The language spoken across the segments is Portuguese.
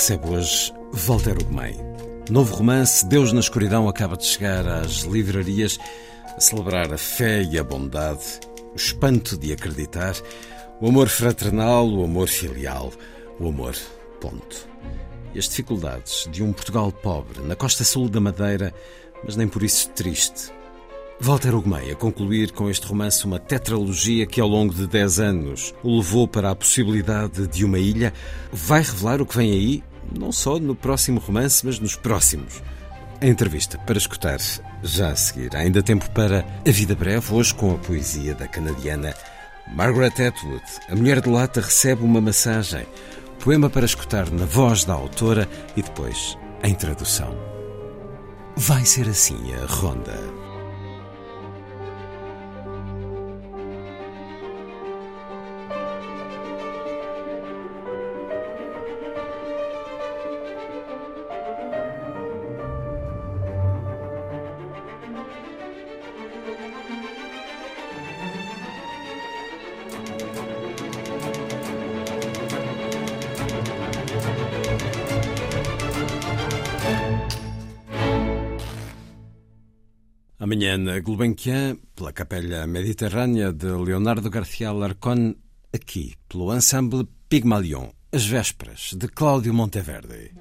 Recebe hoje Walter Ugumem. Novo romance Deus na Escuridão acaba de chegar às livrarias a celebrar a fé e a bondade, o espanto de acreditar, o amor fraternal, o amor filial, o amor ponto. E as dificuldades de um Portugal pobre, na costa sul da Madeira, mas nem por isso triste. Walter Ugumem a concluir com este romance uma tetralogia que ao longo de 10 anos o levou para a possibilidade de uma ilha, vai revelar o que vem aí, não só no próximo romance, mas nos próximos. A entrevista para escutar já a seguir. Há ainda tempo para A Vida Breve, hoje com a poesia da canadiana Margaret Atwood. A Mulher de Lata recebe uma massagem. Poema para escutar na voz da autora e depois em tradução. Vai ser assim a ronda. Amanhã na Gulbenkian, pela Capela Mediterrânea de Leonardo Garcia Larcon, aqui pelo Ensemble Pygmalion, As Vésperas, de Cláudio Monteverde.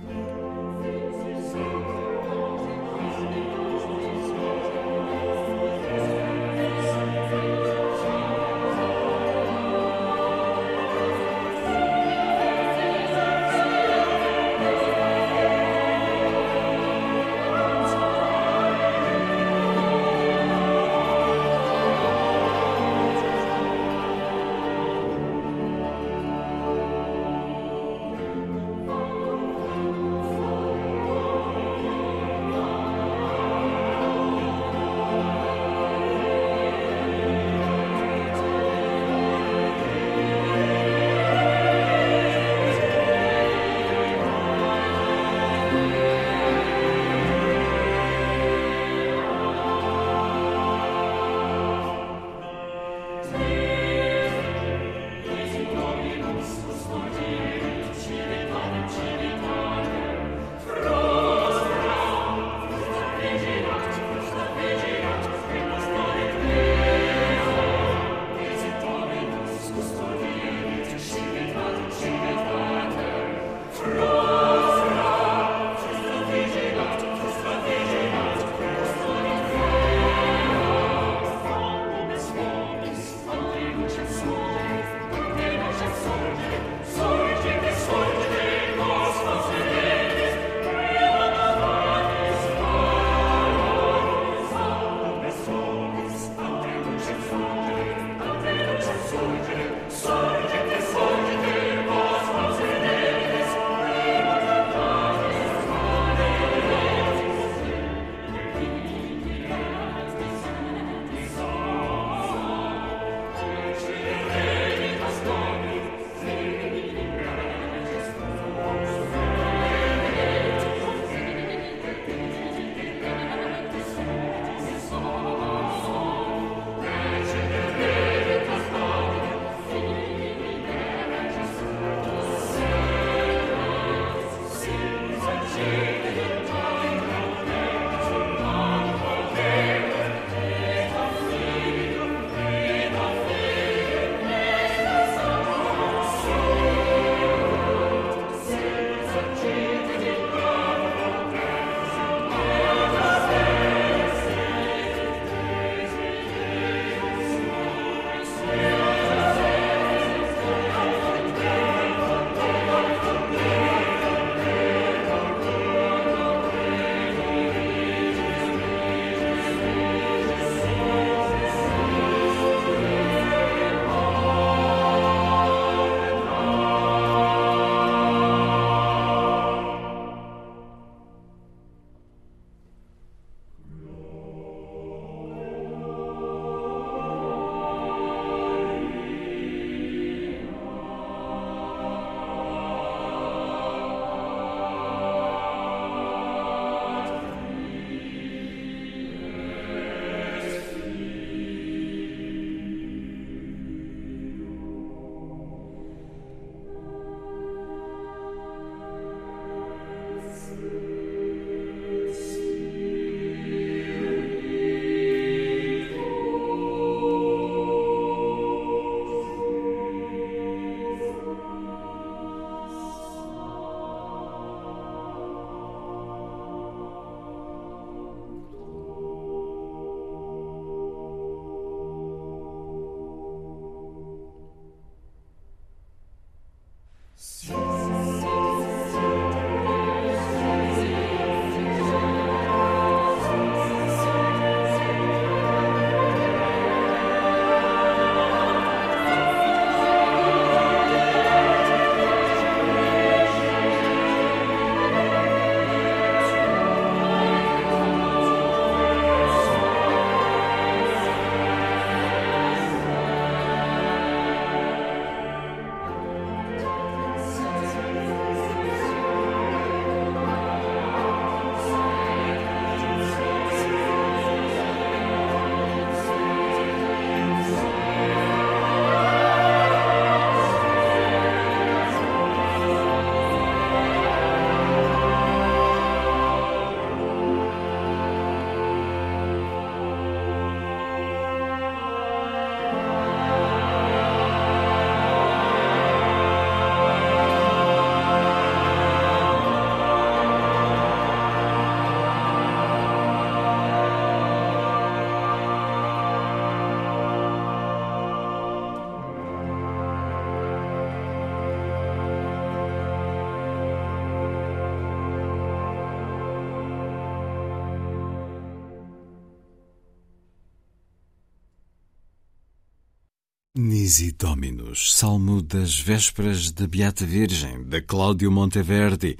Nisi Dominus, Salmo das Vésperas da Beata Virgem, de Cláudio Monteverdi.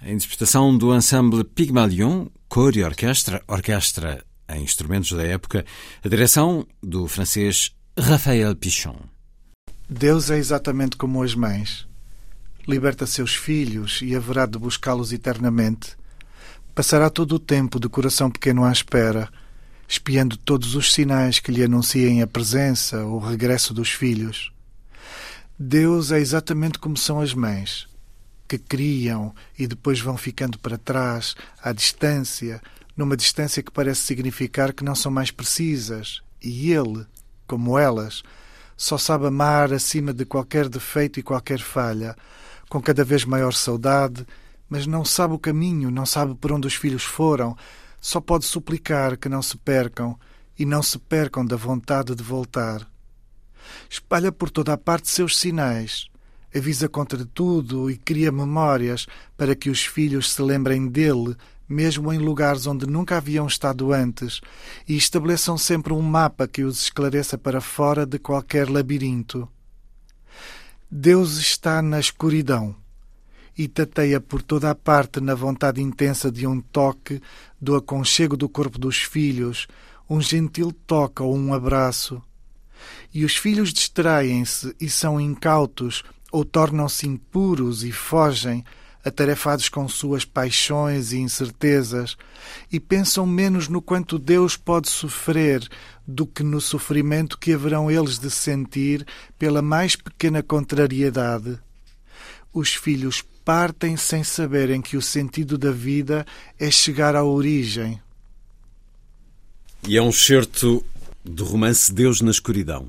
A interpretação do ensemble Pygmalion, cor e orquestra, orquestra em instrumentos da época, a direção do francês Raphaël Pichon. Deus é exatamente como as mães. Liberta seus filhos e haverá de buscá-los eternamente. Passará todo o tempo de coração pequeno à espera espiando todos os sinais que lhe anunciem a presença ou o regresso dos filhos. Deus é exatamente como são as mães, que criam e depois vão ficando para trás, à distância, numa distância que parece significar que não são mais precisas, e Ele, como elas, só sabe amar acima de qualquer defeito e qualquer falha, com cada vez maior saudade, mas não sabe o caminho, não sabe por onde os filhos foram, só pode suplicar que não se percam e não se percam da vontade de voltar. Espalha por toda a parte seus sinais, avisa contra tudo e cria memórias para que os filhos se lembrem dele, mesmo em lugares onde nunca haviam estado antes, e estabeleçam sempre um mapa que os esclareça para fora de qualquer labirinto. Deus está na escuridão e tateia por toda a parte na vontade intensa de um toque, do aconchego do corpo dos filhos, um gentil toque ou um abraço. E os filhos distraem-se e são incautos ou tornam-se impuros e fogem, atarefados com suas paixões e incertezas, e pensam menos no quanto Deus pode sofrer do que no sofrimento que haverão eles de sentir pela mais pequena contrariedade. Os filhos partem sem saberem que o sentido da vida é chegar à origem. E é um certo do romance Deus na Escuridão,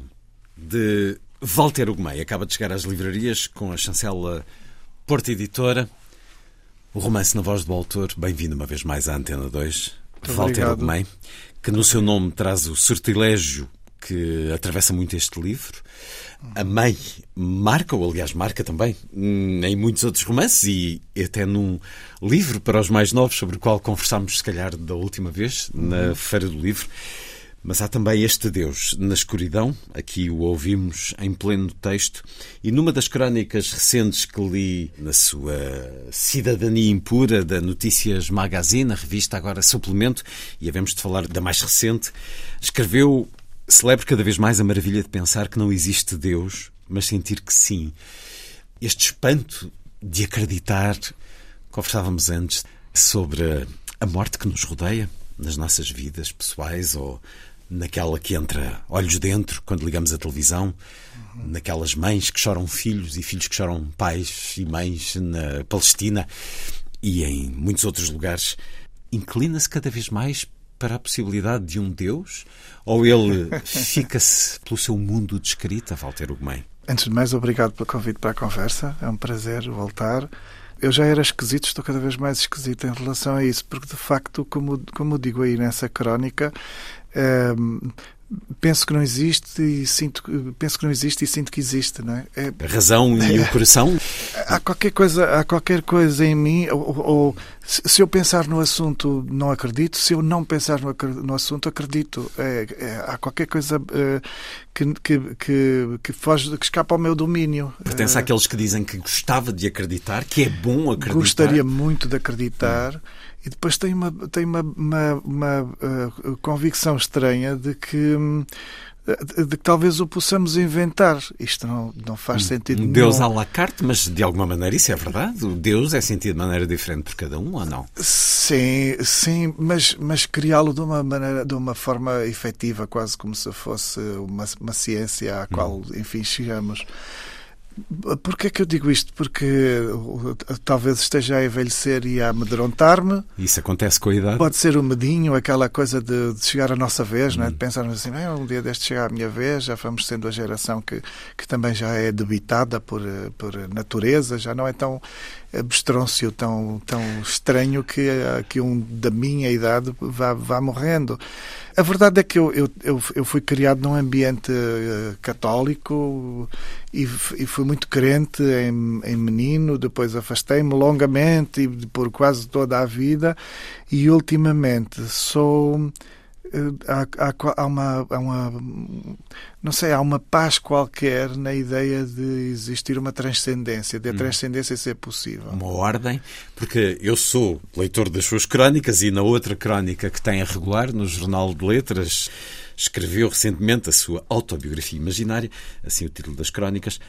de Walter Ugumei. Acaba de chegar às livrarias com a chancela Porta Editora. O romance na voz do autor, bem-vindo uma vez mais à Antena 2, Muito Walter. Ugumei, que no seu nome traz o sortilégio que atravessa muito este livro. A mãe marca, ou aliás marca também, em muitos outros romances e até num livro para os mais novos, sobre o qual conversámos, se calhar, da última vez, na Feira do Livro. Mas há também este Deus na escuridão, aqui o ouvimos em pleno texto, e numa das crónicas recentes que li na sua Cidadania Impura da Notícias Magazine, a revista agora Suplemento, e havemos de falar da mais recente, escreveu Celebro cada vez mais a maravilha de pensar que não existe Deus, mas sentir que sim. Este espanto de acreditar. Conversávamos antes sobre a morte que nos rodeia nas nossas vidas pessoais ou naquela que entra olhos dentro quando ligamos a televisão, naquelas mães que choram filhos e filhos que choram pais e mães na Palestina e em muitos outros lugares. Inclina-se cada vez mais para a possibilidade de um Deus? Ou ele fica-se pelo seu mundo de escrita, Walter Ugumem? Antes de mais, obrigado pelo convite para a conversa. É um prazer voltar. Eu já era esquisito, estou cada vez mais esquisito em relação a isso, porque de facto, como, como digo aí nessa crónica, eh, penso que não existe e sinto penso que não existe e sinto que existe não é? é a razão e o coração? Há qualquer coisa há qualquer coisa em mim ou, ou, se eu pensar no assunto não acredito. Se eu não pensar no, no assunto acredito. É, é, há qualquer coisa é, que, que, que, que foge que escapa ao meu domínio. Pertence àqueles que dizem que gostava de acreditar que é bom acreditar. Gostaria muito de acreditar. Hum. E depois tem uma, tem uma, uma, uma uh, convicção estranha de que, de, de que talvez o possamos inventar. Isto não, não faz sentido Deus à la carte, mas de alguma maneira isso é verdade? O Deus é sentido de maneira diferente por cada um ou não? Sim, sim, mas, mas criá-lo de uma maneira, de uma forma efetiva, quase como se fosse uma, uma ciência à qual, hum. enfim, chegamos. Porquê é que eu digo isto? Porque talvez esteja a envelhecer e a amedrontar-me. Isso acontece com a idade? Pode ser o medinho, aquela coisa de, de chegar a nossa vez, hum. né? de pensarmos assim, um dia deste chegar a minha vez, já vamos sendo a geração que, que também já é debitada por, por natureza, já não é tão abstrôncio, tão, tão estranho que, que um da minha idade vá, vá morrendo. A verdade é que eu, eu, eu fui criado num ambiente uh, católico e, e, fui muito crente em, em menino, depois afastei-me longamente e por quase toda a vida. E ultimamente sou há, há, há, uma, há uma não sei, há uma paz qualquer na ideia de existir uma transcendência, de a hum. transcendência ser possível. Uma ordem, porque eu sou leitor das suas crónicas e na outra crónica que tem a regular no Jornal de Letras escreveu recentemente a sua autobiografia imaginária, assim o título das crónicas,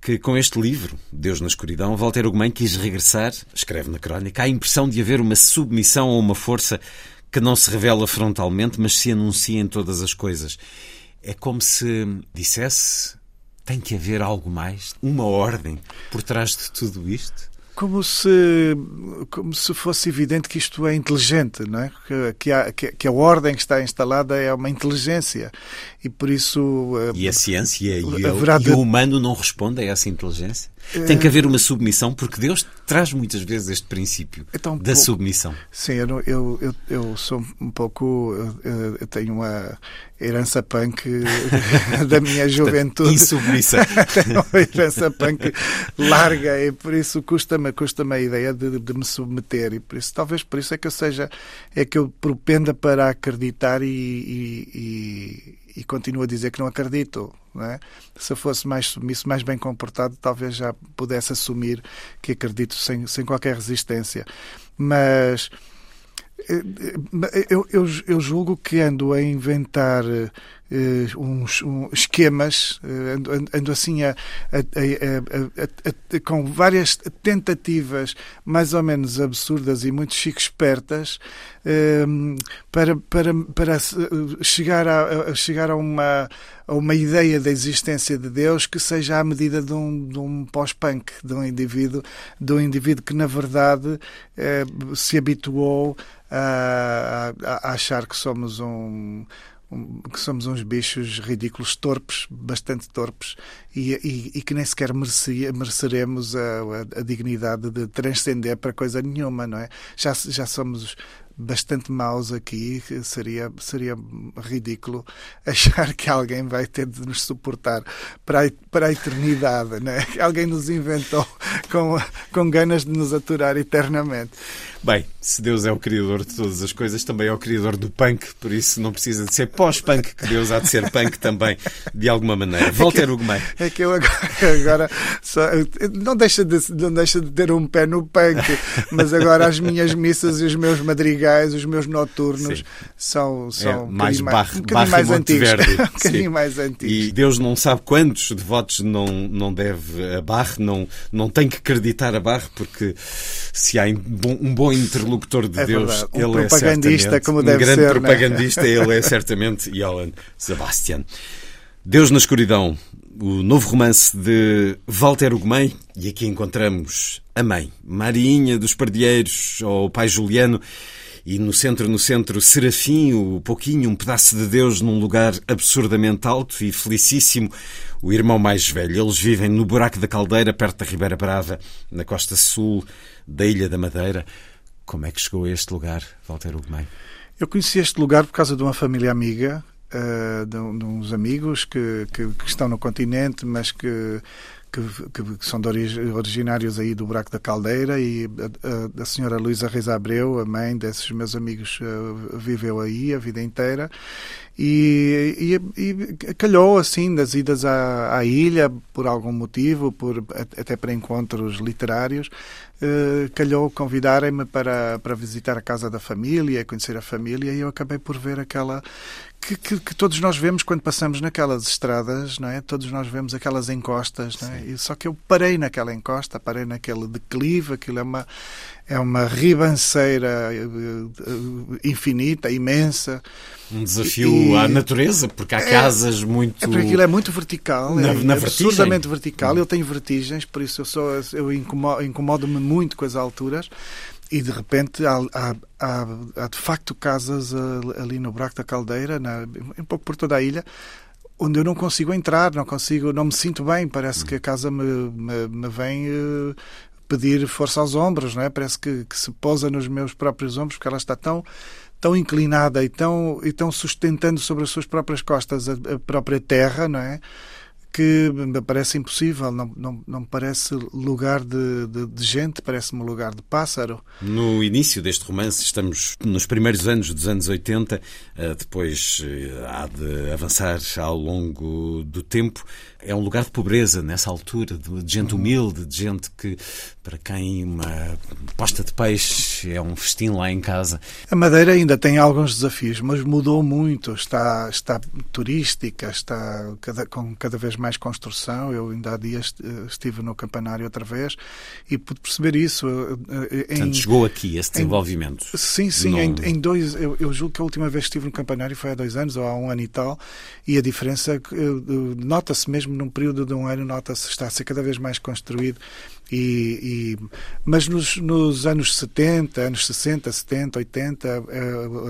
que com este livro, Deus na Escuridão, Walter Ugumem quis regressar, escreve na crónica, à impressão de haver uma submissão a uma força que não se revela frontalmente, mas se anuncia em todas as coisas. É como se dissesse: tem que haver algo mais, uma ordem por trás de tudo isto? como se, como se fosse evidente que isto é inteligente, não é? que, que, a, que a ordem que está instalada é uma inteligência e por isso. E a ciência e, o, e o humano não responde a essa inteligência? Tem que haver uma submissão, porque Deus traz muitas vezes este princípio então, da submissão. Sim, eu, eu, eu, eu, sou um pouco. Eu tenho uma herança punk da minha juventude. Insubmissa. tenho uma herança punk larga e por isso custa-me custa a ideia de, de, me submeter. E por isso, talvez por isso é que eu seja. É que eu propenda para acreditar e, e, e e continuo a dizer que não acredito. Não é? Se eu fosse mais submisso, mais bem comportado, talvez já pudesse assumir que acredito sem, sem qualquer resistência. Mas eh, eh, eu, eu, eu julgo que ando a inventar uh, uns, um, esquemas, uh, ando, ando, assim a, a, a, com várias tentativas mais ou menos absurdas e muito chico espertas uh, para, para, para chegar, a, chegar a, uma, a uma ideia da existência de Deus que seja à medida de um, de um pós-punk, de um indivíduo, de um indivíduo que na verdade se habituou a, a, a achar que somos um que somos uns bichos ridículos, torpes, bastante torpes, e, e, e que nem sequer merecia, mereceremos a, a, a, dignidade de transcender para coisa nenhuma, não é? Já, já somos bastante maus aqui, seria, seria ridículo achar que alguém vai ter de nos suportar para a, para a eternidade, né? Alguém nos inventou com, com ganas de nos aturar eternamente. Bem, se Deus é o criador de todas as coisas, também é o criador do punk, por isso não precisa de ser pós-punk, que Deus há de ser punk também, de alguma maneira. Walter Ugumem. É que eu agora, agora só, não, deixa de, não deixa de ter um pé no punk, mas agora as minhas missas e os meus madrigais, os meus noturnos, Sim. são, são é, um mais, barra, um bocadinho mais antigos. Verde. um bocadinho mais antigos. E Deus não sabe quantos devotos não, não deve a barra, não, não tem que acreditar a barra, porque se há um bom interlocutor de é Deus. Um ele é propagandista, é como deve um grande ser, né? propagandista, né? ele é certamente Johann Sebastian. Deus na escuridão, o novo romance de Walter Ugumem, e aqui encontramos a mãe, Marinha dos Pardieiros, ou o pai Juliano, e no centro, no centro, Serafim, o pouquinho, um pedaço de Deus num lugar absurdamente alto e felicíssimo, o irmão mais velho. Eles vivem no buraco da Caldeira, perto da Ribeira Brava, na costa sul da Ilha da Madeira. Como é que chegou a este lugar, Walter Ugumem? Eu conheci este lugar por causa de uma família amiga, uh, de, de, uns amigos que, que, que, estão no continente, mas que, que, que são originários aí do Buraco da Caldeira e a, a, a senhora Luísa Reis Abreu, a mãe desses meus amigos, uh, viveu aí a vida inteira e, e, e, calhou assim das idas à, à, ilha por algum motivo, por, até para encontros literários, uh, calhou convidarem-me para, para visitar a casa da família, conhecer a família, e eu acabei por ver aquela. Que, que, que, todos nós vemos quando passamos naquelas estradas, não é? Todos nós vemos aquelas encostas, não é? E só que eu parei naquela encosta, parei naquele declive, aquilo é uma, é uma ribanceira eh, eh, infinita, imensa. Um desafio e, à natureza, porque há é, casas muito. É porque aquilo é muito vertical, na, é, na absurdamente vertical. Eu tenho vertigens, por isso eu, sou, eu incomodo-me muito com as alturas. E de repente há, há, há, há de facto casas ali no Buraco da Caldeira, na, um pouco por toda a ilha, onde eu não consigo entrar, não consigo, não me sinto bem. Parece que a casa me, me, me vem uh, pedir força aos ombros, não é? Parece que, que, se posa nos meus próprios ombros porque ela está tão tão inclinada e tão, e tão sustentando sobre as suas próprias costas a, a própria terra, não é? Que me parece impossível, não, não, não parece lugar de, de, de gente, parece-me lugar de pássaro. No início deste romance, estamos nos primeiros anos dos anos 80, eh, depois eh, há de avançar ao longo do tempo. É um lugar de pobreza nessa altura, de gente uhum. humilde, de gente que, para quem uma posta de peixe é um festim lá em casa. A Madeira ainda tem alguns desafios, mas mudou muito. Está, está turística, está cada, com cada vez mais construção. Eu ainda há dias eh, estive no campanário outra vez e pude perceber isso. Em, Portanto, chegou aqui esse desenvolvimento. Em, sim, sim. No... Em, em, dois, eu, eu julgo que a última vez que estive no campanário foi há dois anos ou há um ano e tal, e a diferença eh, nota-se mesmo num período de um ano, nota-se está a ser cada vez mais construído e, e, mas nos, nos, anos 70, anos 60, 70, 80,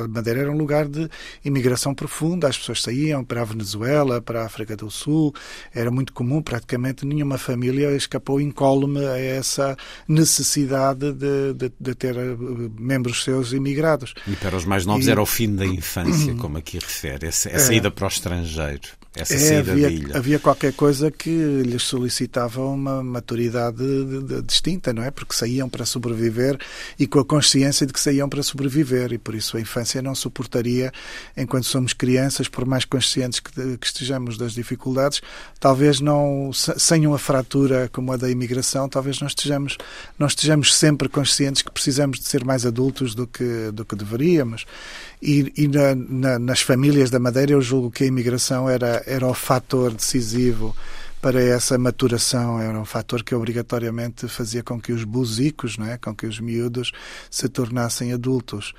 a Madeira era um lugar de imigração profunda. As pessoas saíam para a Venezuela, para a África do Sul. Era muito comum, praticamente nenhuma família escapou incólume a essa necessidade de, de, de ter eh, membros seus imigrados. E para os mais novos e... era o fim da infância, como aqui refere, essa, a saída é. para o estrangeiro. Essa é, havia, havia, qualquer coisa que lhes solicitava uma maturidade de, de, distinta, não é? Porque saíam para sobreviver e com a consciência de que saíam para sobreviver e por isso a infância não suportaria, enquanto somos crianças, por mais conscientes que, que estejamos das dificuldades, talvez não, sem uma fratura como a da imigração, talvez não estejamos, não estejamos sempre conscientes que precisamos de ser mais adultos do que, do que deveríamos. E, e na, na, nas famílias da Madeira eu julgo que a imigração era, era o fator decisivo para essa maturação, era um fator que obrigatoriamente fazia com que os buzicos, não é? com que os miúdos se tornassem adultos.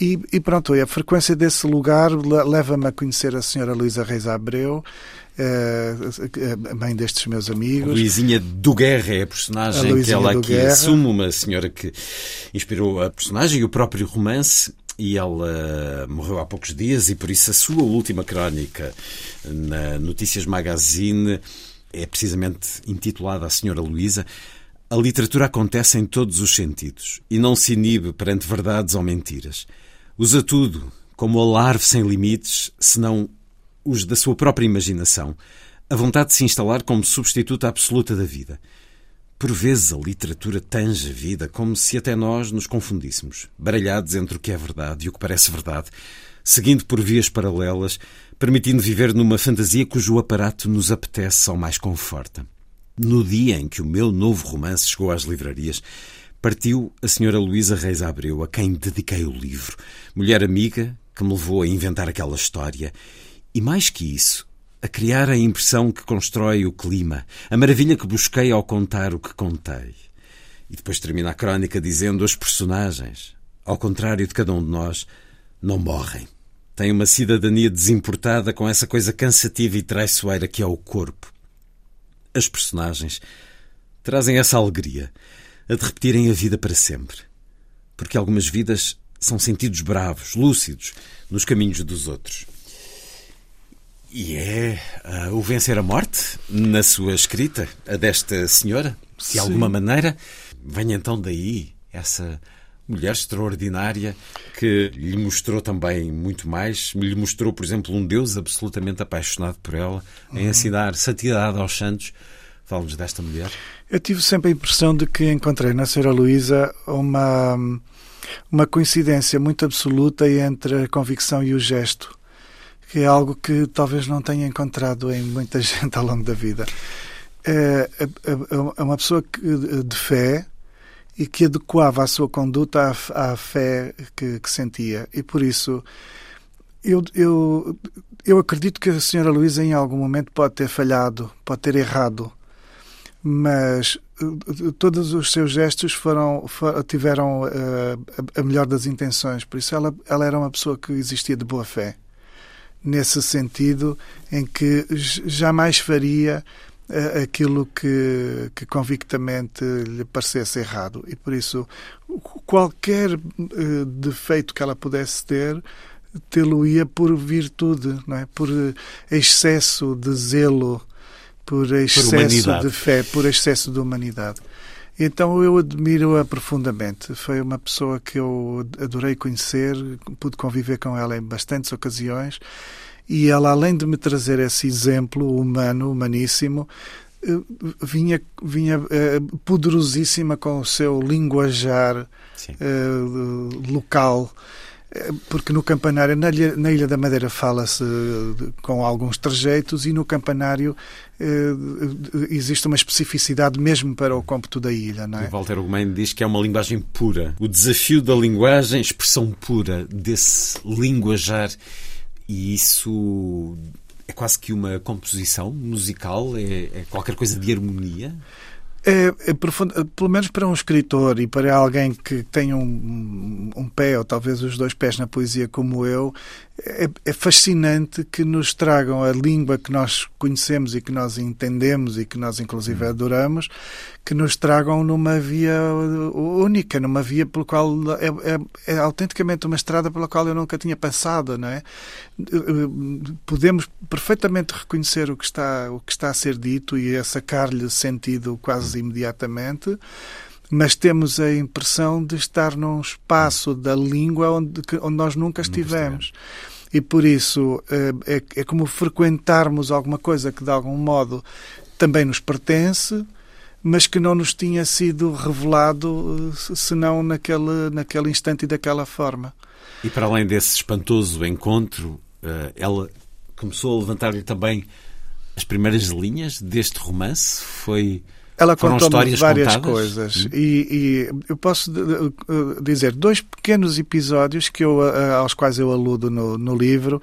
E, e pronto, a frequência desse lugar leva-me a conhecer a senhora Luísa Reis Abreu, eh, a mãe destes meus amigos. Luizinha do Guerra é a personagem a que ela aqui Guerra. assume, uma senhora que inspirou a personagem e o próprio romance e ela morreu há poucos dias e por isso a sua última crónica na Notícias Magazine é precisamente intitulada A Senhora Luísa. A literatura acontece em todos os sentidos e não se inibe perante verdades ou mentiras. Usa tudo como alarve sem limites, senão os da sua própria imaginação, a vontade de se instalar como substituta absoluta da vida. Por vezes a literatura tange a vida como se até nós nos confundíssemos, baralhados entre o que é verdade e o que parece verdade, seguindo por vias paralelas, permitindo viver numa fantasia cujo aparato nos apetece ou mais conforta. No dia em que o meu novo romance chegou às livrarias, partiu a senhora Luísa Reis Abreu, a quem dediquei o livro, mulher amiga que me levou a inventar aquela história, e mais que isso, a criar a impressão que constrói o clima, a maravilha que busquei ao contar o que contei. E depois termina a crónica dizendo: as personagens, ao contrário de cada um de nós, não morrem. Têm uma cidadania desimportada com essa coisa cansativa e traiçoeira que é o corpo. As personagens trazem essa alegria, a de repetirem a vida para sempre. Porque algumas vidas são sentidos bravos, lúcidos, nos caminhos dos outros. E é uh, o vencer a morte na sua escrita, a desta senhora, de Sim. alguma maneira. Vem então daí essa mulher extraordinária que lhe mostrou também muito mais. Lhe mostrou, por exemplo, um Deus absolutamente apaixonado por ela, uhum. em ensinar santidade aos santos. Fala-nos desta mulher. Eu tive sempre a impressão de que encontrei na Senhora Luísa uma, uma coincidência muito absoluta entre a convicção e o gesto que é algo que talvez não tenha encontrado em muita gente ao longo da vida. É, é, é uma pessoa de fé e que adequava a sua conduta à, à fé que, que, sentia. E por isso, eu, eu, eu acredito que a senhora Luísa em algum momento pode ter falhado, pode ter errado, mas eh, todos os seus gestos foram, tiveram uh, a melhor das intenções. Por isso, ela, ela era uma pessoa que existia de boa fé nesse sentido em que jamais faria aquilo que, que convictamente lhe parecesse errado. E por isso, qualquer uh, defeito que ela pudesse ter, tê-lo-ia por virtude, não é? por excesso de zelo, por excesso por de fé, por excesso de humanidade. Então eu admiro-a profundamente. Foi uma pessoa que eu adorei conhecer, pude conviver com ela em bastantes ocasiões E ela, além de me trazer esse exemplo humano, humaníssimo, eh, vinha, vinha uh, poderosíssima com o seu linguajar uh, local porque no campanário, na Ilha, na Ilha da Madeira fala-se com alguns trejeitos e no campanário eh, existe uma especificidade mesmo para o cômputo da ilha. Não é? O Walter Ugumem diz que é uma linguagem pura. O desafio da linguagem, expressão pura desse linguajar e isso é quase que uma composição musical, é, é qualquer coisa de harmonia? É, é profundo, pelo menos para um escritor e para alguém que tem um, um pé ou talvez os dois pés na poesia como eu, é, é, fascinante que nos tragam a língua que nós conhecemos e que nós entendemos e que nós inclusive hum. adoramos, que nos tragam numa via única, numa via pelo qual é, é, é, autenticamente uma estrada pela qual eu nunca tinha passado, não é? Podemos perfeitamente reconhecer o que está o que está a ser dito e a sacar-lhe sentido quase hum. imediatamente mas temos a impressão de estar num espaço da língua onde, onde nós nunca estivemos. E por isso eh, é, é como frequentarmos alguma coisa que de algum modo também nos pertence, mas que não nos tinha sido revelado eh, senão naquele, naquele instante e daquela forma. E para além desse espantoso encontro, eh, ela começou a levantar-lhe também as primeiras linhas deste romance? Foi ela contou-me várias contadas? coisas hum. e, e, eu posso dizer dois pequenos episódios que eu, aos quais eu aludo no, no livro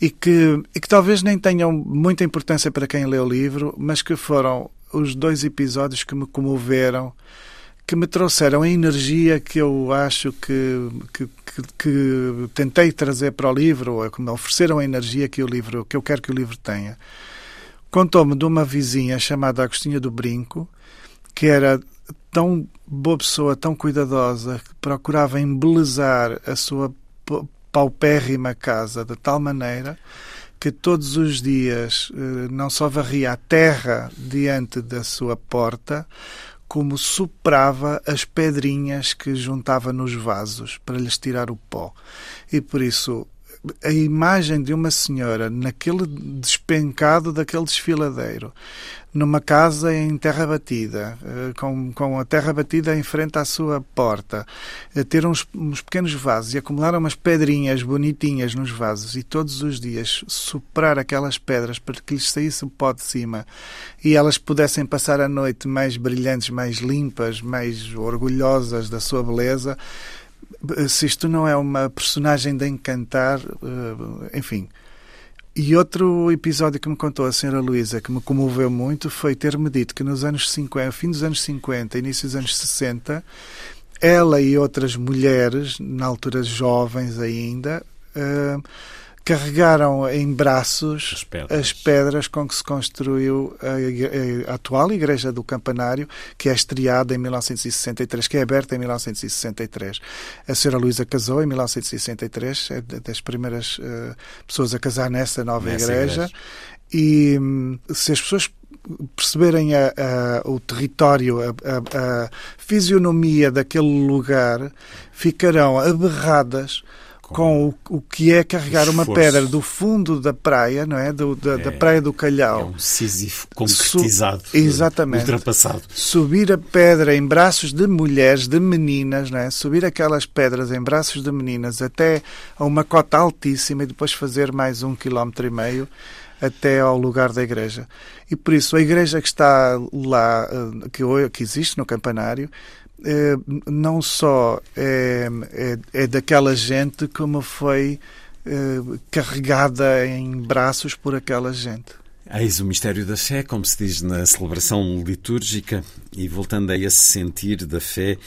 e que, e que talvez nem tenham muita importância para quem lê o livro, mas que foram os dois episódios que me comoveram, que me trouxeram a energia que eu acho que, que, que, que tentei trazer para o livro, ou que me ofereceram a energia que o livro que eu quero que o livro tenha. Contou-me de uma vizinha chamada Agostinha do Brinco, que era tão boa pessoa, tão cuidadosa, que procurava embelezar a sua paupérrima casa de tal maneira que todos os dias eh, não só varria a terra diante da sua porta, como soprava as pedrinhas que juntava nos vasos para lhes tirar o pó. E por isso a imagem de uma senhora naquele despencado daquele desfiladeiro, numa casa em terra batida, eh, com, com a terra batida em frente à sua porta, ter uns, uns pequenos vasos e acumular umas pedrinhas bonitinhas nos vasos e todos os dias soprar aquelas pedras para que lhes saísse o pó de cima e elas pudessem passar a noite mais brilhantes, mais limpas, mais orgulhosas da sua beleza se isto não é uma personagem de encantar, eh, enfim. E outro episódio que me contou a senhora Luísa, que me comoveu muito, foi ter-me dito que nos anos 50, fim dos anos 50, início dos anos 60, ela e outras mulheres, na altura jovens ainda, uh, carregaram em braços as pedras. as pedras, com que se construiu a, a, atual Igreja do Campanário, que é estreada em 1963, que é aberta em 1963. A senhora Luísa casou em 1963, é das primeiras uh, pessoas a casar nessa nova nessa igreja. igreja. E hum, se as pessoas perceberem a, a, o território, a, a, fisionomia daquele lugar, ficarão aberradas com o, o que é carregar uma pedra do fundo da praia, não é? Do, da, é, da praia do Calhau. É um Sísifo concretizado, Su exatamente. ultrapassado. Subir a pedra em braços de mulheres, de meninas, não é? Subir aquelas pedras em braços de meninas até a uma cota altíssima e depois fazer mais um quilómetro e meio até ao lugar da igreja. E por isso a igreja que está lá, eh, que, que existe no campanário, não só é, é, é, daquela gente como foi carregada em braços por aquela gente. Eis o mistério da fé, como se diz na celebração litúrgica, e voltando a esse sentir da fé,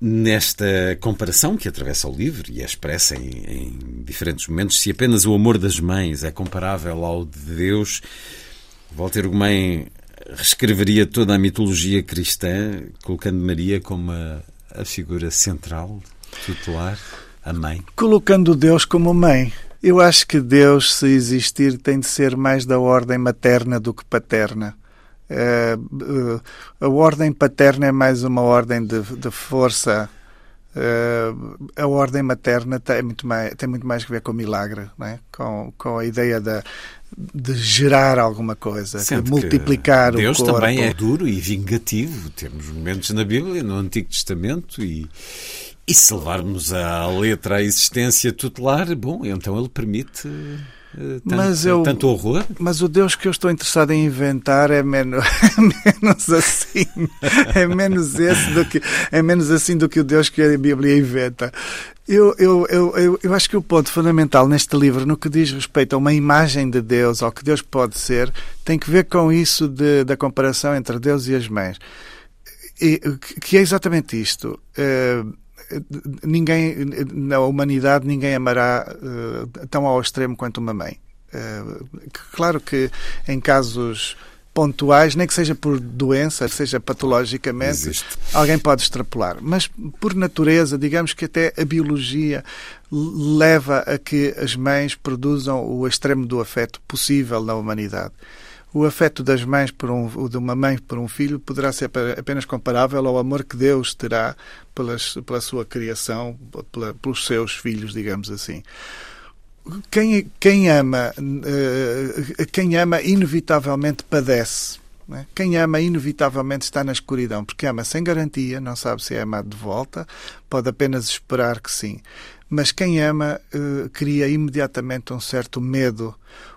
nesta comparação que atravessa o livro e é expressa em, em diferentes momentos, se apenas o amor das mães é comparável ao de Deus, Walter Gomes reescreveria toda a mitologia cristã, colocando Maria como a, a figura central, tutelar, a mãe? Colocando Deus como mãe. Eu acho que Deus, se existir, tem de ser mais da ordem materna do que paterna. Uh, uh, a ordem paterna é mais uma ordem de, de força Uh, a ordem materna tem muito, mais, tem muito mais que ver com o milagre, é? com, com a ideia da, de gerar alguma coisa, de multiplicar Deus o corpo. também é duro e vingativo. Temos momentos na Bíblia, no Antigo Testamento, e, e se levarmos à letra a existência tutelar, bom, então ele permite tanto, mas eu, tanto horror? Mas o Deus que eu estou interessado em inventar é menos, é menos assim. É menos esse do que é menos assim do que o Deus que a Bíblia inventa. Eu, eu, eu, eu, eu acho que o ponto fundamental neste livro, no que diz respeito a uma imagem de Deus, ao que Deus pode ser, tem que ver com isso de, da comparação entre Deus e as mães. E, que é exatamente isto. Uh, ninguém na humanidade ninguém amará uh, tão ao extremo quanto uma mãe. Uh, claro que em casos pontuais, nem que seja por doença, seja patologicamente, Existe. alguém pode extrapolar. Mas por natureza, digamos que até a biologia leva a que as mães produzam o extremo do afeto possível na humanidade o afeto das mães por um, de uma mãe por um filho poderá ser apenas comparável ao amor que Deus terá pelas, pela sua criação, pela, pelos seus filhos, digamos assim. Quem, quem ama, uh, quem ama inevitavelmente padece. É? Quem ama inevitavelmente está na escuridão, porque ama sem garantia, não sabe se é amado de volta, pode apenas esperar que sim. Mas quem ama uh, cria imediatamente um certo medo,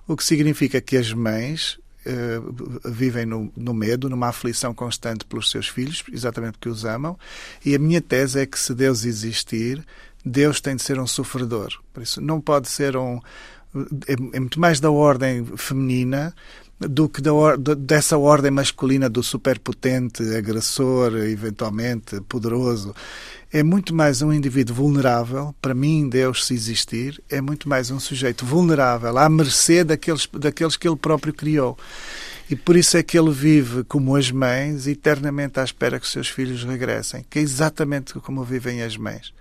o que significa que as mães uh, vivem no, no, medo, numa aflição constante pelos seus filhos, exatamente porque os amam. E a minha tese é que se Deus existir, Deus tem de ser um sofredor. Por isso, não pode ser um. É, é muito mais da ordem feminina do que da, dessa ordem masculina do superpotente, agressor, eventualmente poderoso é muito mais um indivíduo vulnerável, para mim, Deus, se existir, é muito mais um sujeito vulnerável, à mercê daqueles, daqueles que ele próprio criou. E por isso é que ele vive como as mães, eternamente à espera que os seus filhos regressem, que é exatamente como vivem as mães.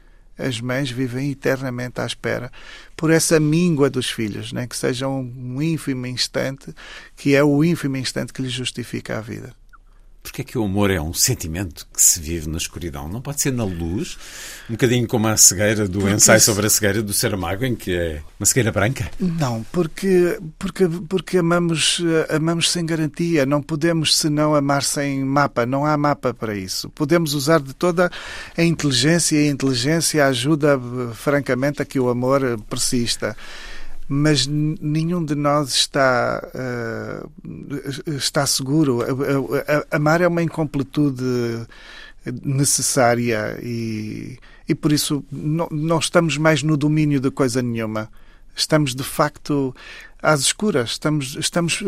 As mães vivem eternamente à espera por essa míngua dos filhos, né? que seja um ínfimo instante, que é o ínfimo instante que lhes justifica a vida. Porque é que o amor é um sentimento que se vive na escuridão? Não pode ser na luz? Um bocadinho como a cegueira do porque ensaio sobre a cegueira do Saramago, em que é uma cegueira branca? Não, porque, porque, porque amamos, amamos sem garantia. Não podemos, senão, amar sem mapa. Não há mapa para isso. Podemos usar de toda a inteligência e a inteligência ajuda, francamente, a que o amor persista mas nenhum de nós está, uh, está seguro. Amar é uma incompletude necessária e, e por isso não, não estamos mais no domínio de coisa nenhuma. Estamos de facto às escuras. Estamos, estamos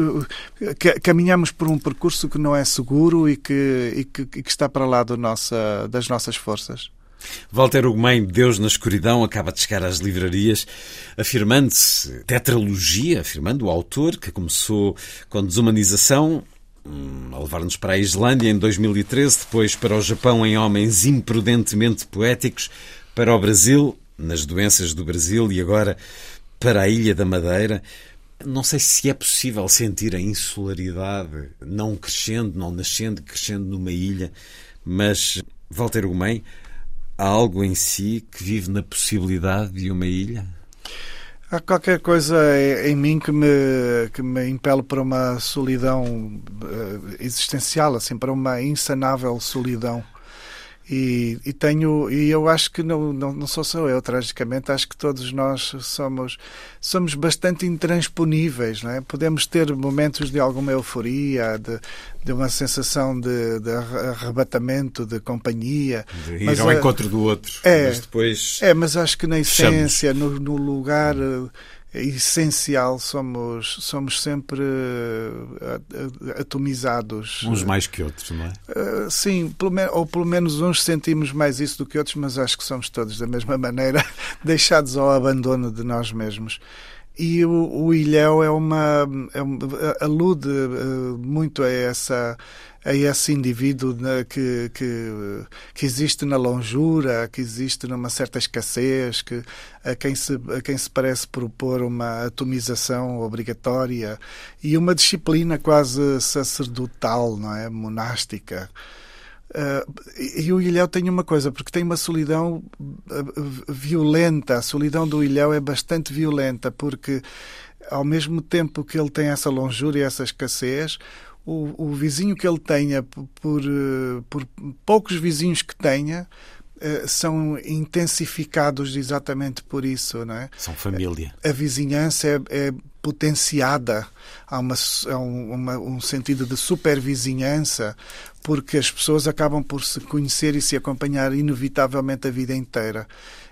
eh, caminhamos por um percurso que não é seguro e que, e que, que está para lá nossa, das nossas forças. Walter Ugumem, Deus na Escuridão, acaba de chegar às livrarias, afirmando-se tetralogia, afirmando o autor, que começou com desumanização, hum, a levar-nos para a Islândia em 2013, depois para o Japão em Homens Imprudentemente Poéticos, para o Brasil, nas doenças do Brasil, e agora para a Ilha da Madeira. Não sei se é possível sentir a insularidade não crescendo, não nascendo, crescendo numa ilha, mas Walter Ugumem há algo em si que vive na possibilidade de uma ilha? Há qualquer coisa em mim que me, que me impele para uma solidão eh, existencial, assim, para uma insanável solidão. E, e, tenho e eu acho que não, não, não sou só eu tragicamente acho que todos nós somos somos bastante intransponíveis não é? podemos ter momentos de alguma euforia de, de uma sensação de, de arrebatamento de companhia de ir mas, ao encontro do outro é, mas depois é mas acho que na essência no, no lugar essencial somos somos sempre uh, atomizados. Uns mais que outros não é? Uh, sim pelo ou pelo menos uns sentimos mais isso do que outros mas acho que somos todos da mesma maneira deixados ao abandono de nós mesmos e o, o Ilhéu é uma é, alude uh, muito a essa a esse indivíduo né, que, que, que existe na longura, que existe numa certa escassez, que, a, quem se, a quem se parece propor uma atomização obrigatória e uma disciplina quase sacerdotal, não é? monástica. Uh, e o Ilhéu tem uma coisa, porque tem uma solidão uh, violenta. A solidão do Ilhéu é bastante violenta, porque ao mesmo tempo que ele tem essa longura, essa escassez, o, o vizinho que ele tenha, por, por poucos vizinhos que tenha, são intensificados exatamente por isso, não é? São família. A vizinhança é, é potenciada, há, uma, há um, uma, um sentido de supervizinhança, porque as pessoas acabam por se conhecer e se acompanhar inevitavelmente a vida inteira.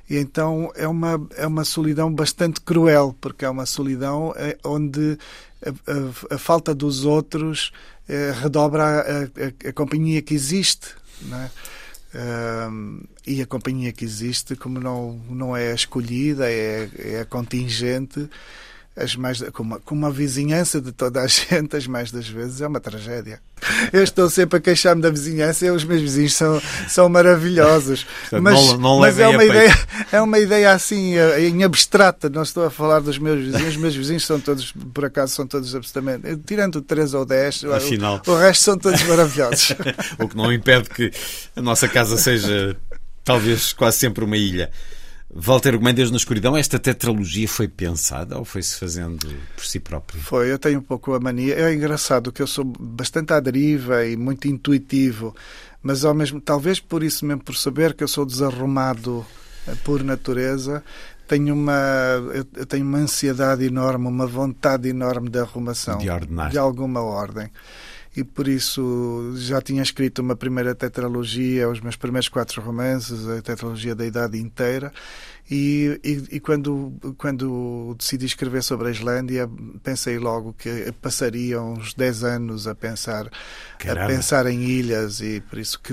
E então é uma, é uma solidão bastante cruel, porque é uma solidão eh, onde a, a, a falta dos outros eh, redobra a, a, companhia que existe. Não é? E a companhia que existe, como não, não é escolhida, é, é contingente, as mais, com, uma, com uma vizinhança de toda a gente, as mais das vezes é uma tragédia. Eu estou sempre a queixar-me da vizinhança e os meus vizinhos são, são maravilhosos. mas não, não mas é, uma ideia, é uma ideia assim, eh, em abstrata. Não estou a falar dos meus vizinhos. Os meus vizinhos são todos, por acaso, são todos absolutamente. Tirando três ou dez, Afinal. O, o resto são todos maravilhosos. o que não impede que a nossa casa seja talvez quase sempre uma ilha. Walter Gomes, Deus na Escuridão, esta tetralogia foi pensada ou foi-se fazendo por si próprio? Foi, eu tenho um pouco a mania. É engraçado que eu sou bastante à deriva e muito intuitivo, mas ao mesmo talvez por isso mesmo, por saber que eu sou desarrumado eh, por natureza, tenho uma, eu tenho uma ansiedade enorme, uma vontade enorme de arrumação. De ordenar. De alguma ordem e por isso já tinha escrito uma primeira tetralogia, os meus primeiros quatro romances, a tetralogia da idade inteira, e, e, e, quando, quando decidi escrever sobre a Islândia, pensei logo que passaria uns 10 anos a pensar, a pensar em ilhas e por isso que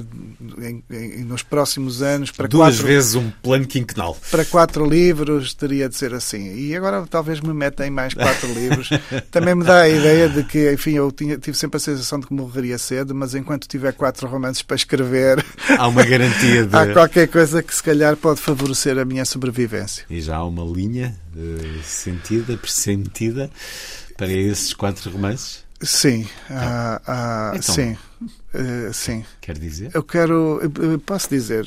em, em, nos próximos anos para duas quatro, vezes um plano quinquenal. Para quatro livros teria de ser assim. E agora talvez me meta em mais quatro livros. Também me dá a ideia de que enfim eu tinha, tive sempre a sensação de que morreria cedo mas enquanto tiver quatro romances para escrever há uma garantia de... há qualquer coisa que se calhar pode favorecer a minha sobrevivência. E já há uma linha uh, sentida, pressentida para esses quatro romances? Sim, ah, ah, então, sim, uh, sim. Quer dizer? Eu quero, posso dizer,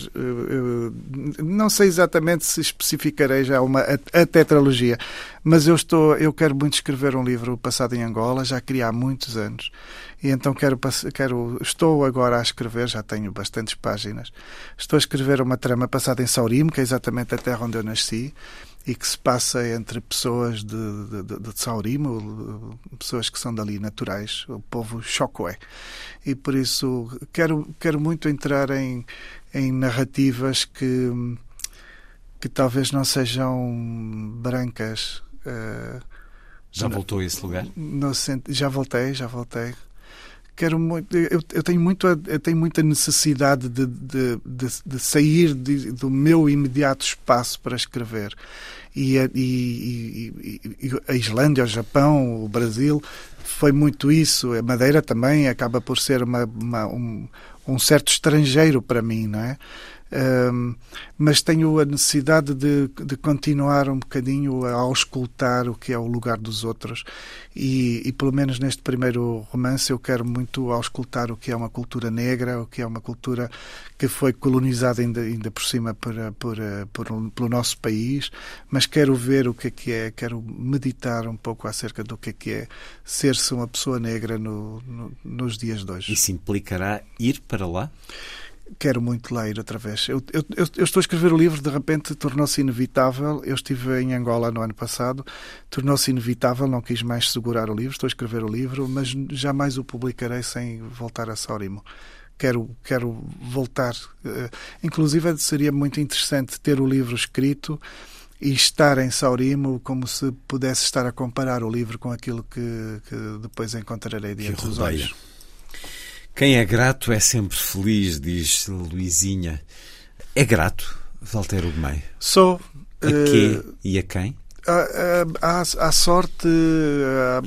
não sei exatamente se especificarei já uma a, a, tetralogia, mas eu estou, eu quero muito escrever um livro passado em Angola, já queria há muitos anos, e então quero, quero, estou agora a escrever, já tenho bastantes páginas, estou a escrever uma trama passada em Saurimo, que é exatamente a terra onde eu nasci, e que se passa entre pessoas de, de, de, Saurimo, pessoas que são dali naturais, o povo Xocoé. E por isso quero, quero muito entrar em, em narrativas que, que talvez não sejam brancas. Uh, já voltou a esse lugar? No, já voltei, já voltei quero muito, eu, eu, tenho muito, eu tenho muita necessidade de, de, de, de sair do meu imediato espaço para escrever. E a, e, e, a Islândia, o Japão, o Brasil, foi muito isso. A Madeira também acaba por ser uma, uma um, um certo estrangeiro para mim, não é? Um, mas tenho a necessidade de, de, continuar um bocadinho a auscultar o que é o lugar dos outros e, e, pelo menos neste primeiro romance eu quero muito auscultar o que é uma cultura negra, o que é uma cultura que foi colonizada ainda, ainda por cima por, por, por, pelo nosso país, mas quero ver o que é que é, quero meditar um pouco acerca do que é que é ser-se uma pessoa negra no, no, nos dias de hoje. Isso implicará ir para lá? Quero muito ler outra vez. Eu, eu, eu, estou a escrever o livro, de repente tornou-se inevitável. Eu estive em Angola no ano passado, tornou-se inevitável, não quis mais segurar o livro. Estou a escrever o livro, mas jamais o publicarei sem voltar a Sórimo. Quero, quero voltar. Uh, inclusive, seria muito interessante ter o livro escrito e estar em Saurimo como se pudesse estar a comparar o livro com aquilo que, que depois encontrarei diante dos olhos. Quem é grato é sempre feliz, diz Luizinha. É grato, Valteiro Gomei? Sou. A quê uh, e a quem? Há, sorte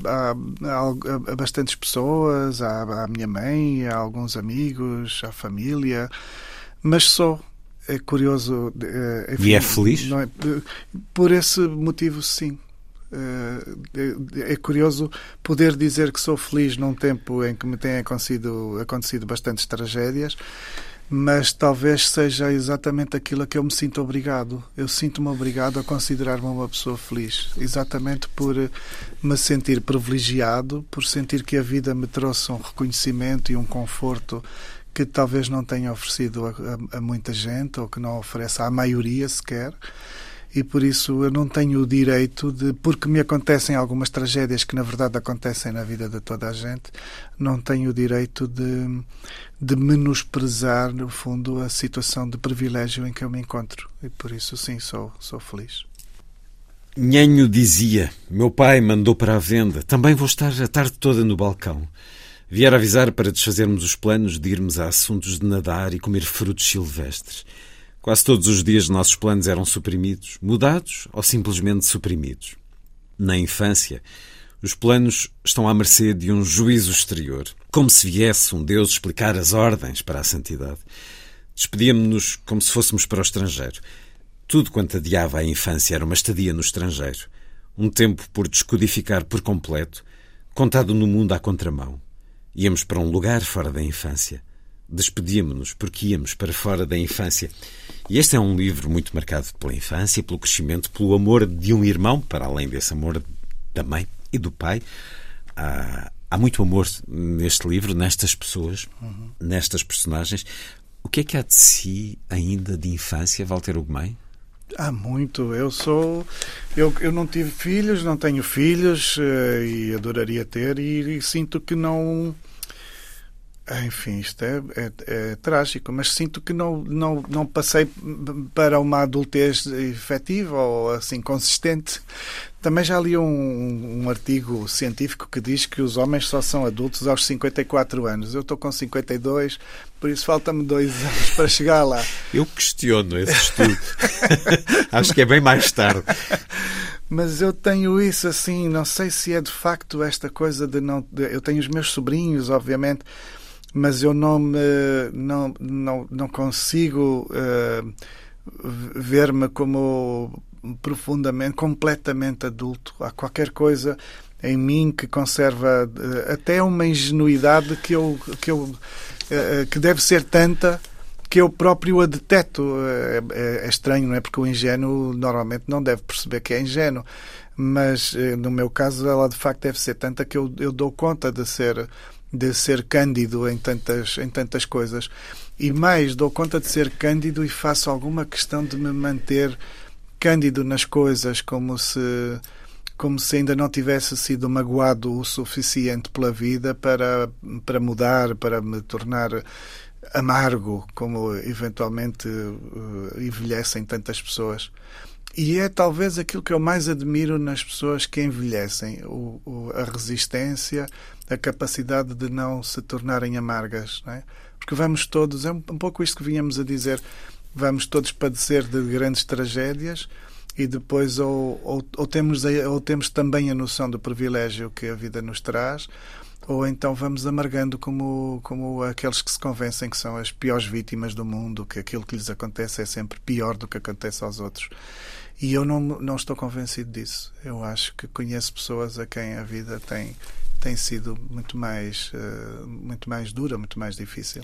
a, a, bastantes pessoas, à, minha mãe, a alguns amigos, à família, mas sou. É curioso. Enfim, e é feliz? É, por esse motivo, sim. Eh, é curioso poder dizer que sou feliz num tempo em que me têm acontecido, acontecido bastantes tragédias, mas talvez seja exatamente aquilo a que eu me sinto obrigado. Eu sinto-me obrigado a considerar-me uma pessoa feliz, exatamente por me sentir privilegiado, por sentir que a vida me trouxe um reconhecimento e um conforto que talvez não tenha oferecido a, a, a muita gente ou que não ofereça à maioria sequer e por isso eu não tenho o direito de, porque me acontecem algumas tragédias que na verdade acontecem na vida de toda a gente, não tenho o direito de, de menosprezar, no fundo, a situação de privilégio em que eu me encontro. E por isso, sim, sou, sou feliz. Nhanho dizia: Meu pai mandou para a venda, também vou estar a tarde toda no balcão. Vier avisar para desfazermos os planos de irmos a assuntos de nadar e comer frutos silvestres. Quase todos os dias nossos planos eram suprimidos, mudados ou simplesmente suprimidos. Na infância, os planos estão à mercê de um juízo exterior, como se viesse um Deus explicar as ordens para a santidade. Despedíamos-nos como se fôssemos para o estrangeiro. Tudo quanto adiava a infância era uma estadia no estrangeiro, um tempo por descodificar por completo, contado no mundo à contramão. Íamos para um lugar fora da infância. Despedíamos-nos porque íamos para fora da infância. E este é um livro muito marcado pela infância, pelo crescimento, pelo amor de um irmão, para além desse amor da mãe e do pai. Há, há muito amor neste livro, nestas pessoas, uhum. nestas personagens. O que é que há de si ainda de infância, Walter Ugumem? Há muito. Eu sou. Eu, eu não tive filhos, não tenho filhos eh, e adoraria ter, e, e sinto que não enfim, isto é, é, é, trágico, mas sinto que não, não, não passei para uma adultez efetiva ou assim consistente. Também já li um, um artigo científico que diz que os homens só são adultos aos 54 anos. Eu estou com 52, por isso falta-me dois anos para chegar lá. Eu questiono esse estudo. Acho que é bem mais tarde. Mas eu tenho isso assim, não sei se é de facto esta coisa de não. Eu tenho os meus sobrinhos, obviamente mas eu não me, não, não, não consigo uh, ver-me como profundamente, completamente adulto. Há qualquer coisa em mim que conserva uh, até uma ingenuidade que eu que eu uh, que deve ser tanta que eu próprio a deteto. É, é, estranho, não é? Porque o ingênuo normalmente não deve perceber que é ingênuo. Mas no meu caso, ela de facto deve ser tanta que eu, eu dou conta de ser de ser cândido em tantas, em tantas coisas. E mais, dou conta de ser cândido e faço alguma questão de me manter cândido nas coisas, como se como se ainda não tivesse sido magoado o suficiente pela vida para, para mudar, para me tornar amargo, como eventualmente uh, envelhecem tantas pessoas. E é talvez aquilo que eu mais admiro nas pessoas que envelhecem: o, o, a resistência, a capacidade de não se tornarem amargas. É? Porque vamos todos, é um, um pouco isto que vínhamos a dizer, vamos todos padecer de grandes tragédias e depois ou, ou, ou, temos, ou temos também a noção do privilégio que a vida nos traz, ou então vamos amargando como, como aqueles que se convencem que são as piores vítimas do mundo, que aquilo que lhes acontece é sempre pior do que acontece aos outros. E eu não, não estou convencido disso. Eu acho que conheço pessoas a quem a vida tem tem sido muito mais, uh, muito mais dura, muito mais difícil.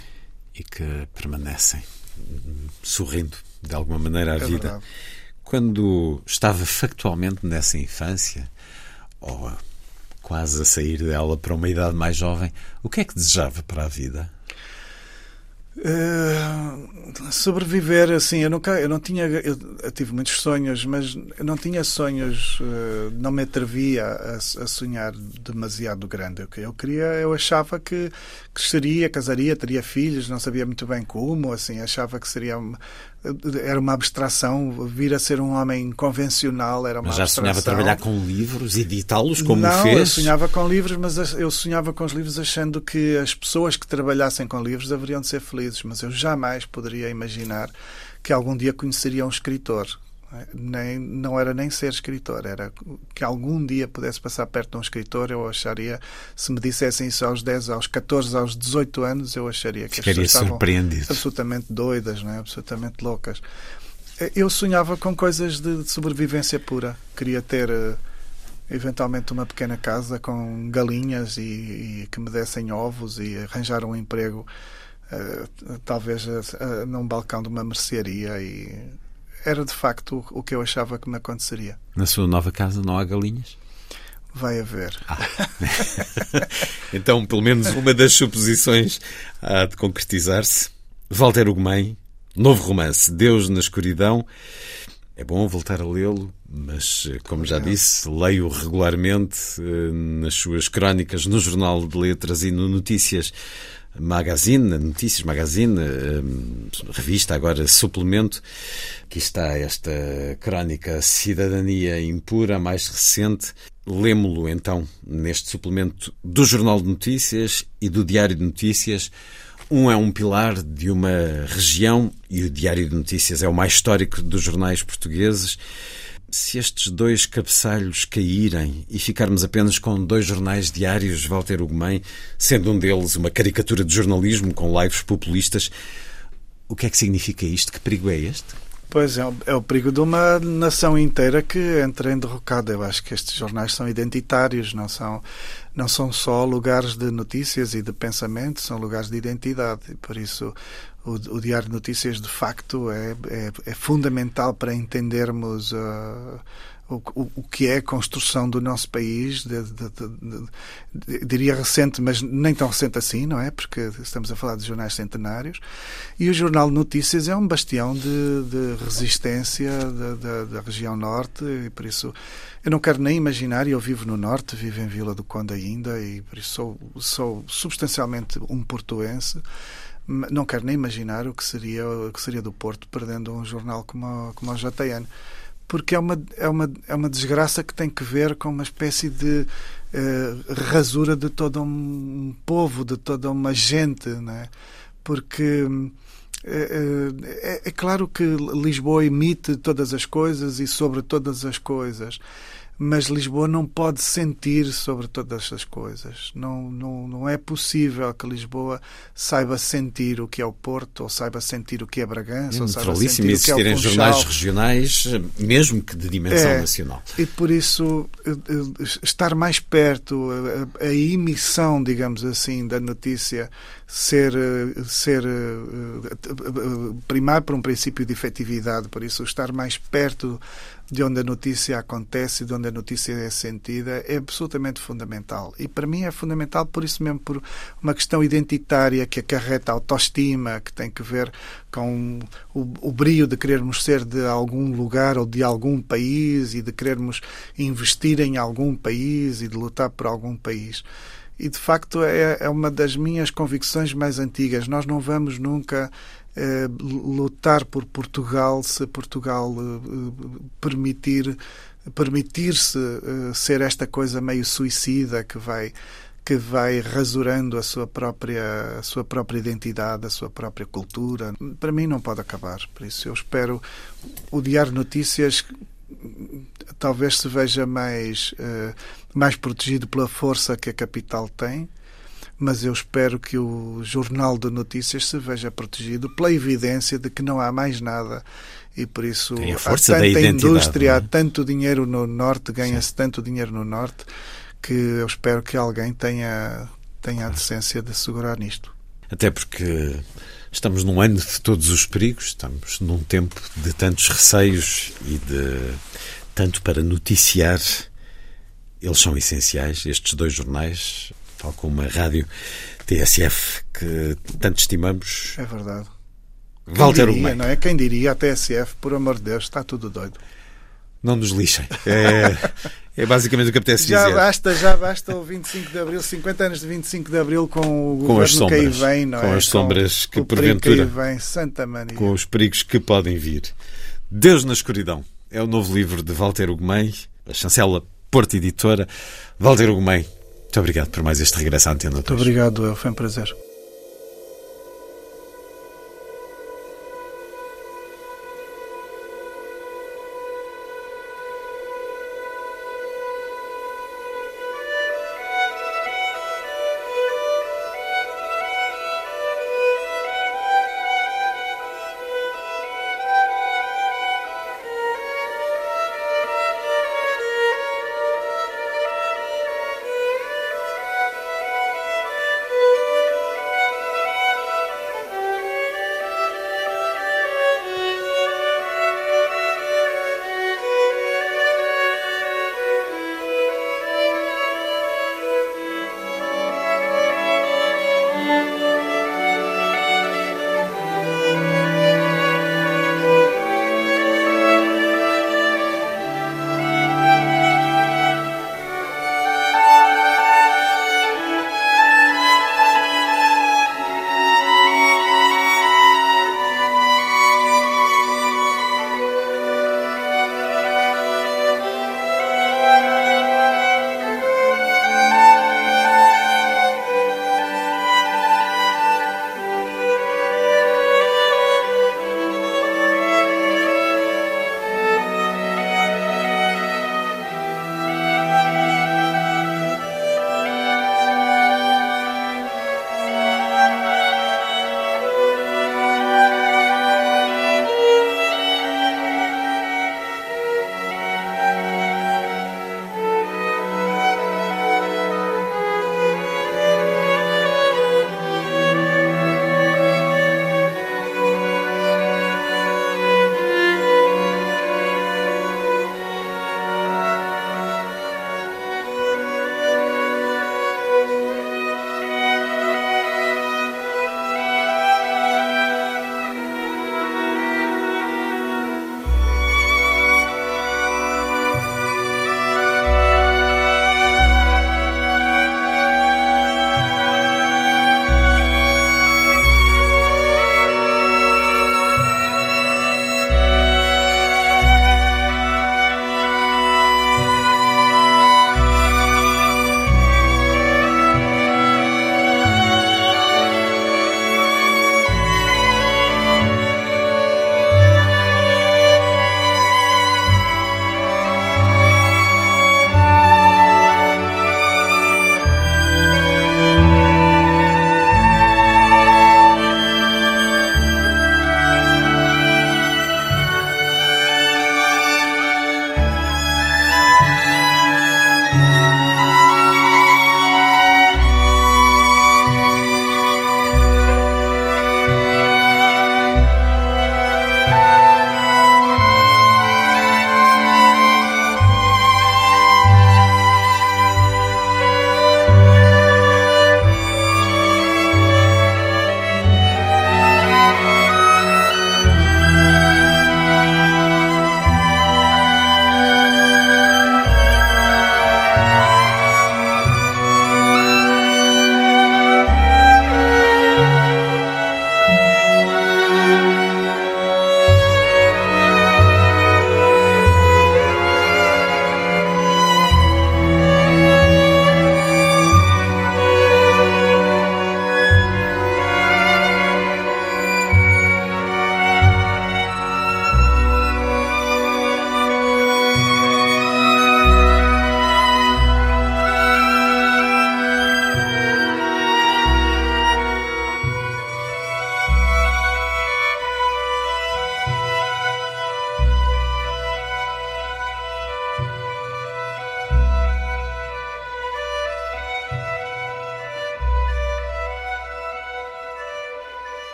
E que permanecem sorrindo de alguma maneira à é vida. Verdade. Quando estava factualmente nessa infância, ou quase a sair dela para uma idade mais jovem, o que é que desejava para a vida? Uh, sobreviver assim eu nunca eu não tinha eu, eu, tive muitos sonhos mas eu não tinha sonhos uh, não me atrevia a, a, sonhar demasiado grande. Eu queria eu achava que cresceria casaria teria filhos não sabia muito bem como assim achava que seria era uma abstração vir a ser um homem convencional era uma mas já abstração. sonhava trabalhar com livros editá-los como não, fez eu sonhava com livros mas eu sonhava com os livros achando que as pessoas que trabalhassem com livros deveriam de ser felizes mas eu jamais poderia imaginar que algum dia conheceria um escritor nem, não era nem ser escritor, era que algum dia pudesse passar perto de um escritor, eu acharia, se me dissessem isso aos 10, aos 14, aos 18 anos, eu acharia que Ficaria as pessoas estavam absolutamente doidas, não é? absolutamente loucas. Eu sonhava com coisas de sobrevivência pura. Queria ter eventualmente uma pequena casa com galinhas e, e que me dessem ovos e arranjar um emprego, uh, talvez uh, num balcão de uma mercearia e era de facto o, que eu achava que me aconteceria. Na sua nova casa não há galinhas? Vai haver. Ah. então, pelo menos uma das suposições há de concretizar-se. Walter Ugumem, novo romance, Deus na Escuridão. É bom voltar a lê-lo, mas, como já disse, leio regularmente eh, nas suas crónicas no Jornal de Letras e no Notícias Magazine, Notícias Magazine, eh, revista agora suplemento. Aqui está esta crónica Cidadania Impura, mais recente. Lemo-lo então neste suplemento do Jornal de Notícias e do Diário de Notícias. Um é um pilar de uma região e o Diário de Notícias é o mais histórico dos jornais portugueses. Se estes dois cabeçalhos caírem e ficarmos apenas com dois jornais diários, Walter Ugumem, sendo um deles uma caricatura de jornalismo com lives populistas, o que é que significa isto? Que perigo é este? Pois é, é o perigo de uma nação inteira que entra em derrocada. Eu acho que estes jornais são identitários, não são, não são só lugares de notícias e de pensamento, são lugares de identidade. Por isso o, o Diário de Notícias, de facto, é, é, é fundamental para entendermos uh, o, que é a construção do nosso país, de, de, de, diria recente, mas nem tão recente assim, não é? Porque estamos a falar de jornais centenários. E o Jornal de Notícias é um bastião de, resistência da, região norte, e por isso eu não quero nem imaginar, eu vivo no norte, vivo em Vila do Conde ainda, e por isso sou, sou substancialmente um portuense não quero nem imaginar o que seria o que seria do Porto perdendo um jornal como, como o JN porque é uma, é, uma, é uma desgraça que tem que ver com uma espécie de uh, rasura de todo um povo, de toda uma gente, né? porque é, é, é claro que Lisboa emite todas as coisas e sobre todas as coisas mas Lisboa não pode sentir sobre todas as coisas. Não, não, não é possível que Lisboa saiba sentir o que é o Porto, ou saiba sentir o que é Bragança, é ou saiba sentir o que é o jornais regionais, mesmo que de dimensão é, nacional. E por isso, eh, eh, estar mais perto, a, a emissão, digamos assim, da notícia ser, eh, ser primar por um princípio de efetividade, por isso estar mais perto de onde a notícia acontece, de onde a notícia é sentida, é absolutamente fundamental. E para mim é fundamental por isso mesmo, por uma questão identitária que acarreta autoestima, que tem que ver com o, o brilho de querermos ser de algum lugar ou de algum país e de querermos investir em algum país e de lutar por algum país. E de facto é, é uma das minhas convicções mais antigas. Nós não vamos nunca lutar por Portugal se Portugal eh, permitir permitir-se eh, ser esta coisa meio suicida que vai que vai rasurando a sua própria a sua própria identidade, a sua própria cultura. Para mim não pode acabar. Por isso eu espero o Diário Notícias talvez se veja mais mais protegido pela força que a capital tem mas eu espero que o Jornal de Notícias se veja protegido pela evidência de que não há mais nada e por isso há tanta indústria, é? há tanto dinheiro no Norte, ganha-se tanto dinheiro no Norte que eu espero que alguém tenha, tenha a decência de segurar nisto. Até porque estamos num ano de todos os perigos, estamos num tempo de tantos receios e de tanto para noticiar. Eles são essenciais, estes dois jornais, tal como a rádio TSF, que tanto estimamos. É verdade. Walter Quem diria, não é? Quem diria a TSF, por amor de Deus, está tudo doido. Não nos lixem. É, é basicamente o que apetece já dizer. Já basta, já basta o 25 de Abril, 50 anos de 25 de Abril com o com as sombras, que aí vem, não com é? as sombras com que porventura. Que vem, Santa Maria. Com os perigos que podem vir. Deus na escuridão. É o novo livro de Walter Ugumem, a chancela Porta Editora. Walter Ugumem, muito obrigado por mais este regresso à Antena 2. Muito obrigado, foi um prazer.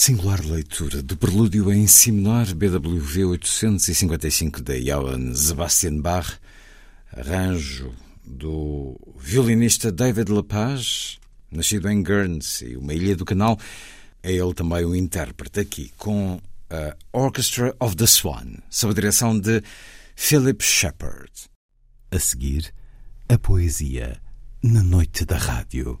Singular leitura do prelúdio em Si menor BWV 855 de Johann Sebastian Bach, arranjo do violinista David Lepage, nascido em Guernsey, uma ilha do canal. É ele também o intérprete aqui, com a Orchestra of the Swan, sob a direção de Philip Shepard. A seguir, a poesia na noite da rádio.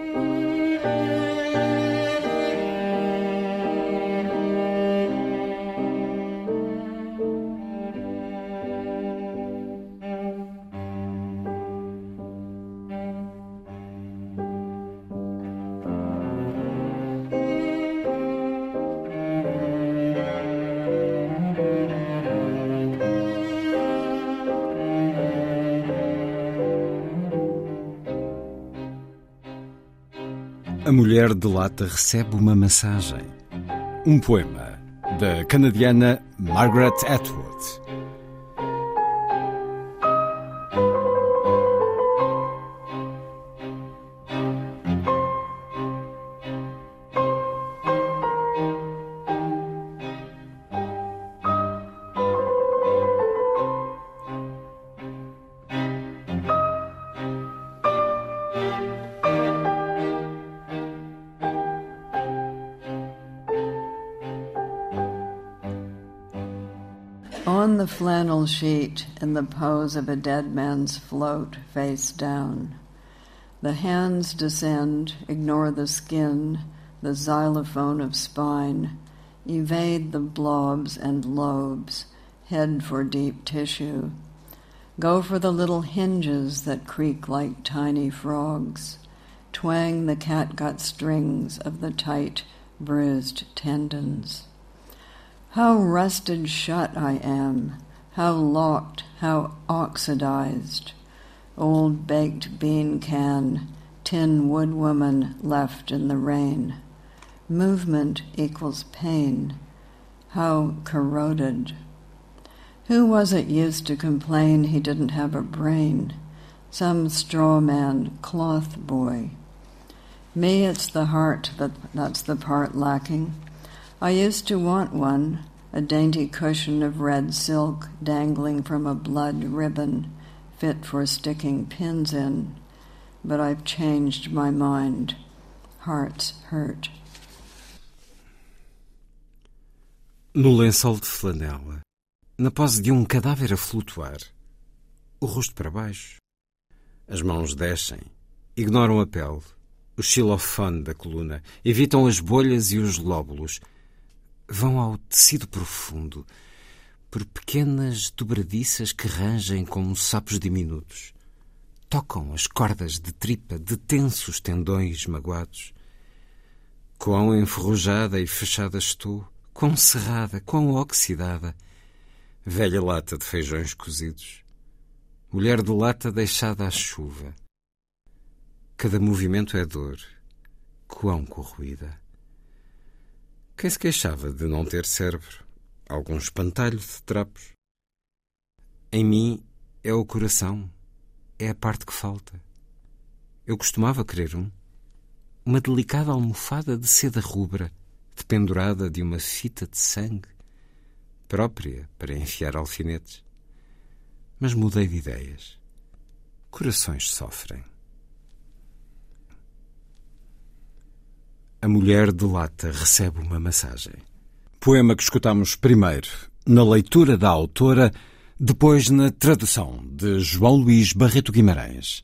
A mulher de lata recebe uma massagem. Um poema da canadiana Margaret Atwood. On the flannel sheet, in the pose of a dead man's float, face down. The hands descend, ignore the skin, the xylophone of spine, evade the blobs and lobes, head for deep tissue. Go for the little hinges that creak like tiny frogs. Twang the catgut strings of the tight, bruised tendons. How rusted shut I am, how locked, how oxidized. Old baked bean can, tin wood woman left in the rain. Movement equals pain. How corroded. Who was it used to complain he didn't have a brain? Some straw man, cloth boy. Me, it's the heart that, that's the part lacking. I used to want one, a dainty cushion of red silk dangling from a blood ribbon, fit for sticking pins in. But I've changed my mind. Hearts hurt. No lençol de flanela, na pose de um cadáver a flutuar, o rosto para baixo. As mãos descem, ignoram a pele, o xilofone da coluna, evitam as bolhas e os lóbulos, vão ao tecido profundo, por pequenas dobradiças que rangem como sapos diminutos. Tocam as cordas de tripa de tensos tendões magoados. Quão enferrujada e fechada estou, quão cerrada, quão oxidada. Velha lata de feijões cozidos. Mulher de lata deixada à chuva. Cada movimento é dor. Quão corroída. Quem se queixava de não ter cérebro? Algum espantalho de trapos? Em mim é o coração, é a parte que falta. Eu costumava querer um. Uma delicada almofada de seda rubra, dependurada de uma fita de sangue, própria para enfiar alfinetes. Mas mudei de ideias. Corações sofrem. A mulher de lata recebe uma massagem. Poema que escutamos primeiro na leitura da autora, depois na tradução de João Luís Barreto Guimarães.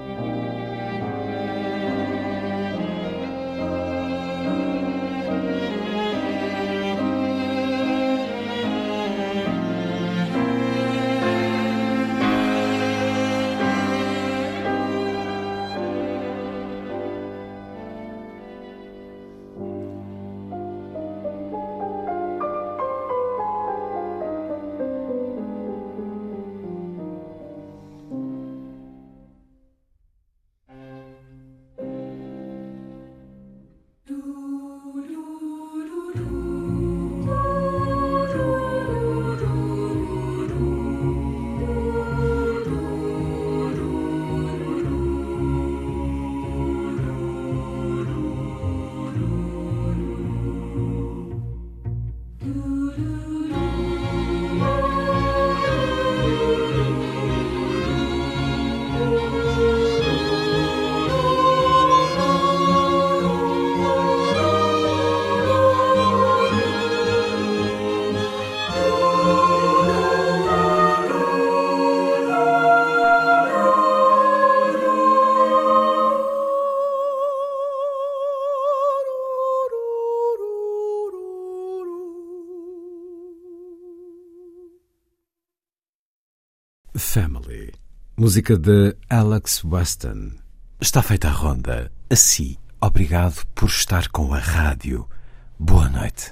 Música de Alex Weston. Está feita a ronda. Assim, obrigado por estar com a rádio. Boa noite.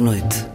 Noite.